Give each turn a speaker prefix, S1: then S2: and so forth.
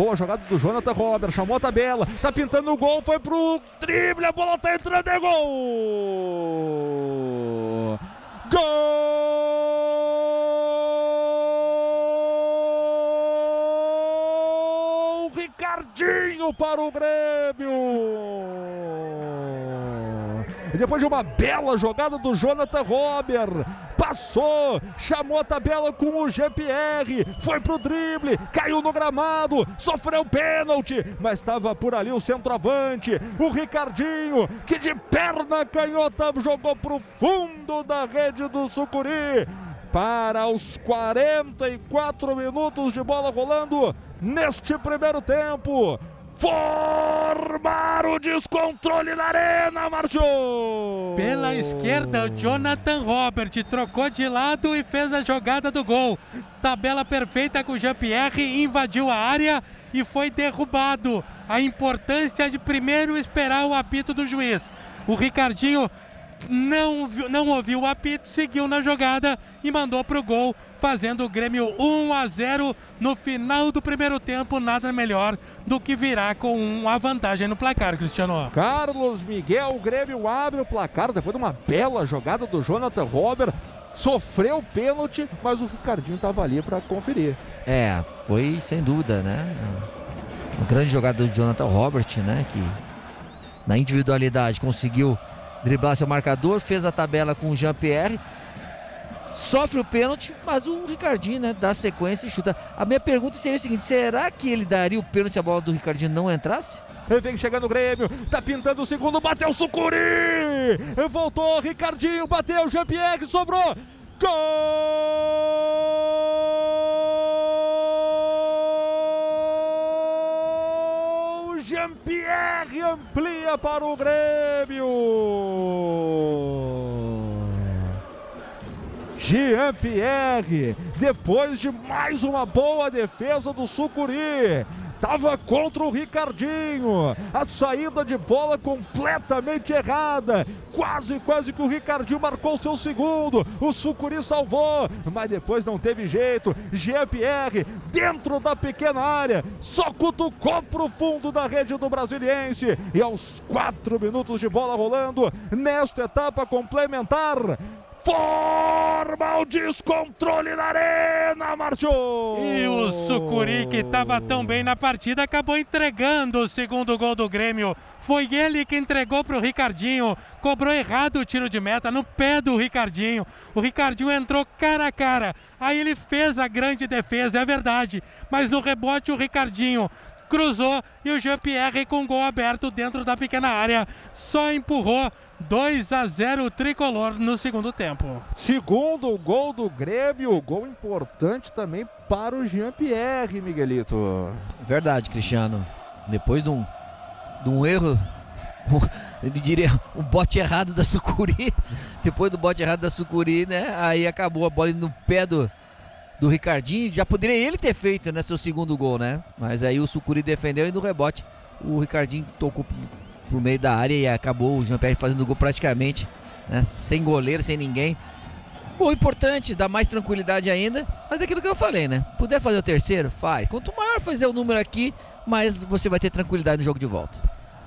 S1: Boa jogada do Jonathan Robert, chamou a tabela, tá pintando o gol, foi pro drible, a bola tá entrando, é gol! Gol! Ricardinho para o Grêmio! Depois de uma bela jogada do Jonathan Robert, passou, chamou a tabela com o GPR, foi pro drible, caiu no gramado, sofreu pênalti, mas estava por ali o centroavante, o Ricardinho, que de perna canhota jogou pro fundo da rede do Sucuri. Para os 44 minutos de bola rolando neste primeiro tempo formar o descontrole na arena, Márcio!
S2: Pela esquerda, o Jonathan Robert trocou de lado e fez a jogada do gol. Tabela perfeita com o Jean-Pierre, invadiu a área e foi derrubado. A importância de primeiro esperar o apito do juiz. O Ricardinho não, não ouviu o apito, seguiu na jogada e mandou para o gol, fazendo o Grêmio 1 a 0 no final do primeiro tempo. Nada melhor do que virar com uma vantagem no placar, Cristiano.
S1: Carlos Miguel, o Grêmio abre o placar depois de uma bela jogada do Jonathan Robert. Sofreu pênalti, mas o Ricardinho estava ali para conferir.
S3: É, foi sem dúvida, né? Uma grande jogada do Jonathan Robert, né? Que na individualidade conseguiu driblar seu marcador, fez a tabela com o Jean-Pierre, sofre o pênalti, mas o Ricardinho, né, dá sequência e chuta. A minha pergunta seria a seguinte: será que ele daria o pênalti se a bola do Ricardinho não entrasse?
S1: Vem chegando o Grêmio, tá pintando o segundo, bateu o Sucuri! Voltou, Ricardinho, bateu, Jean-Pierre, sobrou! Gol! Jean-Pierre amplia para o Grêmio! Jean-Pierre, depois de mais uma boa defesa do Sucuri, Tava contra o Ricardinho. A saída de bola completamente errada. Quase, quase que o Ricardinho marcou seu segundo. O Sucuri salvou, mas depois não teve jeito. Jean-Pierre, dentro da pequena área, só cutucou pro fundo da rede do Brasiliense. E aos quatro minutos de bola rolando, nesta etapa complementar, forma o descontrole na arena, Márcio!
S2: E o Sucuri, que estava tão bem na partida, acabou entregando o segundo gol do Grêmio. Foi ele que entregou para o Ricardinho, cobrou errado o tiro de meta no pé do Ricardinho. O Ricardinho entrou cara a cara, aí ele fez a grande defesa, é verdade, mas no rebote o Ricardinho cruzou e o Jean-Pierre com gol aberto dentro da pequena área só empurrou 2 a 0 o tricolor no segundo tempo.
S1: Segundo gol do Grêmio, gol importante também para o Jean-Pierre, Miguelito.
S3: Verdade, Cristiano. Depois de um, de um erro, eu diria um bote errado da Sucuri, depois do bote errado da Sucuri, né? Aí acabou a bola no pé do, do Ricardinho. Já poderia ele ter feito, né, seu segundo gol, né? Mas aí o Sucuri defendeu e no rebote o Ricardinho tocou pro meio da área e acabou o Jean-Pierre fazendo gol praticamente, né, sem goleiro, sem ninguém. O importante, dá mais tranquilidade ainda, mas é aquilo que eu falei, né? Puder fazer o terceiro, faz. Quanto maior fazer o número aqui, mais você vai ter tranquilidade no jogo de volta.